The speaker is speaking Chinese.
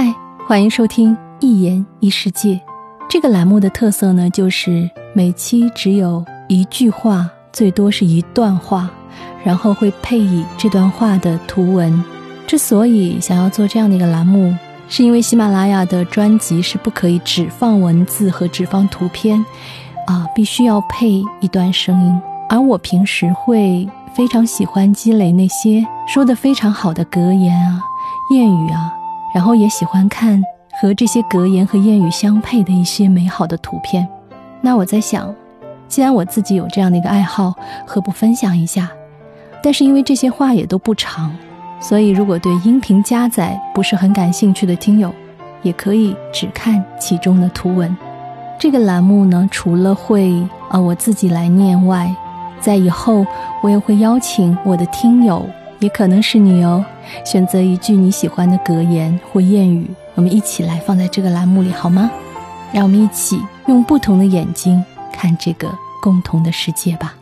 嗨，欢迎收听《一言一世界》这个栏目的特色呢，就是每期只有一句话，最多是一段话，然后会配以这段话的图文。之所以想要做这样的一个栏目，是因为喜马拉雅的专辑是不可以只放文字和只放图片，啊，必须要配一段声音。而我平时会非常喜欢积累那些说的非常好的格言啊、谚语啊。然后也喜欢看和这些格言和谚语相配的一些美好的图片。那我在想，既然我自己有这样的一个爱好，何不分享一下？但是因为这些话也都不长，所以如果对音频加载不是很感兴趣的听友，也可以只看其中的图文。这个栏目呢，除了会呃我自己来念外，在以后我也会邀请我的听友。也可能是你哦，选择一句你喜欢的格言或谚语，我们一起来放在这个栏目里好吗？让我们一起用不同的眼睛看这个共同的世界吧。